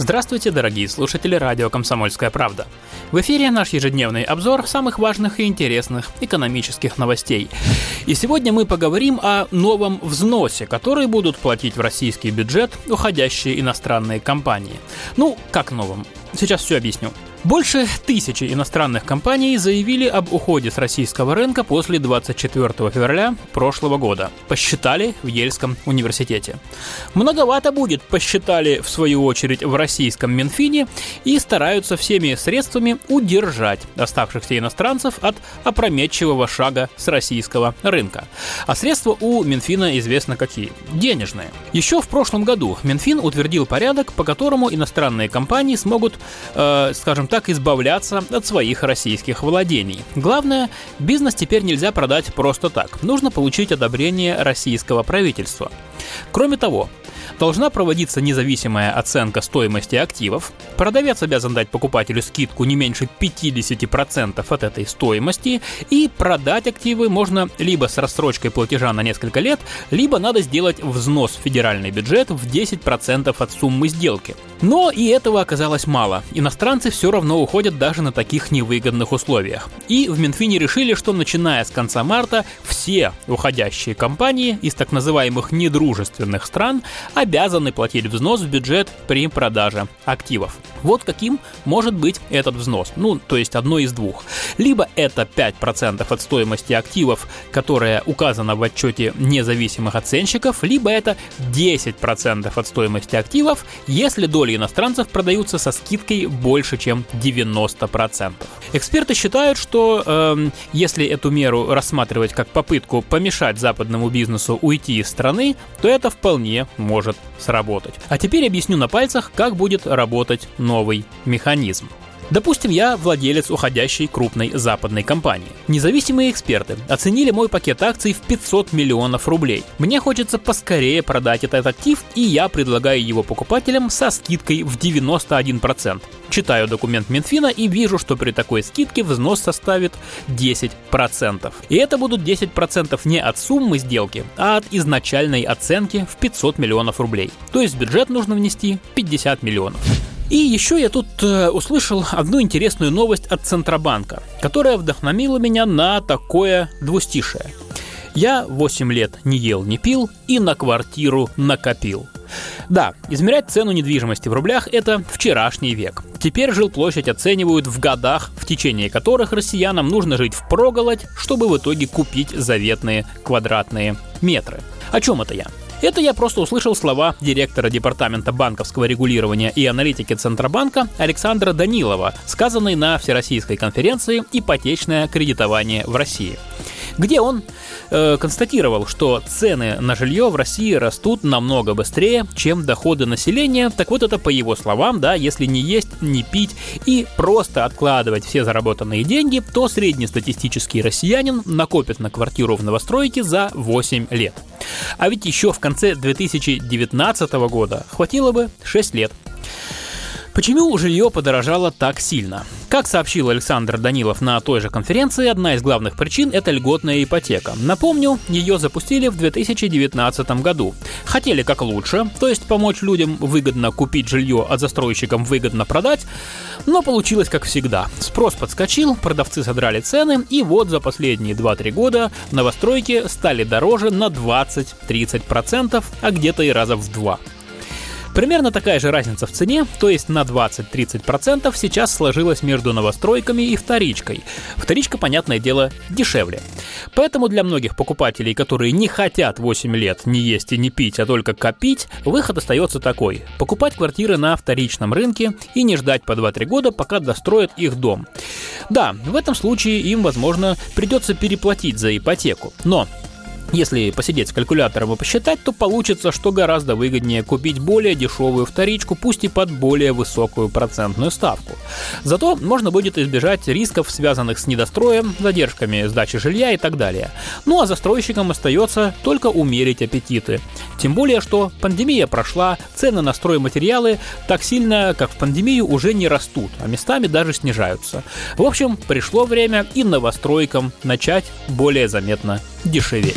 Здравствуйте, дорогие слушатели радио «Комсомольская правда». В эфире наш ежедневный обзор самых важных и интересных экономических новостей. И сегодня мы поговорим о новом взносе, который будут платить в российский бюджет уходящие иностранные компании. Ну, как новом? Сейчас все объясню. Больше тысячи иностранных компаний заявили об уходе с российского рынка после 24 февраля прошлого года. Посчитали в Ельском университете. Многовато будет, посчитали в свою очередь в российском Минфине и стараются всеми средствами удержать оставшихся иностранцев от опрометчивого шага с российского рынка. А средства у Минфина известно какие. Денежные. Еще в прошлом году Минфин утвердил порядок, по которому иностранные компании смогут, э, скажем так, избавляться от своих российских владений. Главное, бизнес теперь нельзя продать просто так. Нужно получить одобрение российского правительства. Кроме того, должна проводиться независимая оценка стоимости активов, продавец обязан дать покупателю скидку не меньше 50% от этой стоимости, и продать активы можно либо с рассрочкой платежа на несколько лет, либо надо сделать взнос в федеральный бюджет в 10% от суммы сделки. Но и этого оказалось мало. Иностранцы все равно уходят даже на таких невыгодных условиях. И в Минфине решили, что начиная с конца марта все уходящие компании из так называемых недружественных стран обязаны платить взнос в бюджет при продаже активов. Вот каким может быть этот взнос. Ну, то есть одно из двух. Либо это 5% от стоимости активов, которая указана в отчете независимых оценщиков, либо это 10% от стоимости активов, если доли иностранцев продаются со скидкой больше, чем 90%. Эксперты считают, что э, если эту меру рассматривать как попытку помешать западному бизнесу уйти из страны, то это вполне может сработать. А теперь объясню на пальцах, как будет работать новый механизм. Допустим, я владелец уходящей крупной западной компании. Независимые эксперты оценили мой пакет акций в 500 миллионов рублей. Мне хочется поскорее продать этот актив, и я предлагаю его покупателям со скидкой в 91%. Читаю документ Минфина и вижу, что при такой скидке взнос составит 10%. И это будут 10% не от суммы сделки, а от изначальной оценки в 500 миллионов рублей. То есть в бюджет нужно внести 50 миллионов. И еще я тут э, услышал одну интересную новость от Центробанка, которая вдохновила меня на такое двустишее. Я 8 лет не ел, не пил и на квартиру накопил. Да, измерять цену недвижимости в рублях – это вчерашний век. Теперь жилплощадь оценивают в годах, в течение которых россиянам нужно жить в проголодь, чтобы в итоге купить заветные квадратные метры. О чем это я? Это я просто услышал слова директора Департамента банковского регулирования и аналитики Центробанка Александра Данилова, сказанные на Всероссийской конференции «Ипотечное кредитование в России» где он э, констатировал, что цены на жилье в России растут намного быстрее, чем доходы населения. Так вот это по его словам, да, если не есть, не пить и просто откладывать все заработанные деньги, то среднестатистический россиянин накопит на квартиру в новостройке за 8 лет. А ведь еще в конце 2019 года хватило бы 6 лет. Почему жилье подорожало так сильно? Как сообщил Александр Данилов на той же конференции, одна из главных причин – это льготная ипотека. Напомню, ее запустили в 2019 году. Хотели как лучше, то есть помочь людям выгодно купить жилье, а застройщикам выгодно продать, но получилось как всегда. Спрос подскочил, продавцы содрали цены, и вот за последние 2-3 года новостройки стали дороже на 20-30%, а где-то и раза в два. Примерно такая же разница в цене, то есть на 20-30% сейчас сложилась между новостройками и вторичкой. Вторичка, понятное дело, дешевле. Поэтому для многих покупателей, которые не хотят 8 лет не есть и не пить, а только копить, выход остается такой. Покупать квартиры на вторичном рынке и не ждать по 2-3 года, пока достроят их дом. Да, в этом случае им, возможно, придется переплатить за ипотеку. Но Если посидеть с калькулятором и посчитать, то получится, что гораздо выгоднее купить более дешевую вторичку, пусть и под более высокую процентную ставку. Зато можно будет избежать рисков, связанных с недостроем, задержками сдачи жилья и так далее. Ну а застройщикам остается только умерить аппетиты. Тем более, что пандемия прошла, цены на стройматериалы так сильно, как в пандемию, уже не растут, а местами даже снижаются. В общем, пришло время и новостройкам начать более заметно дешеветь.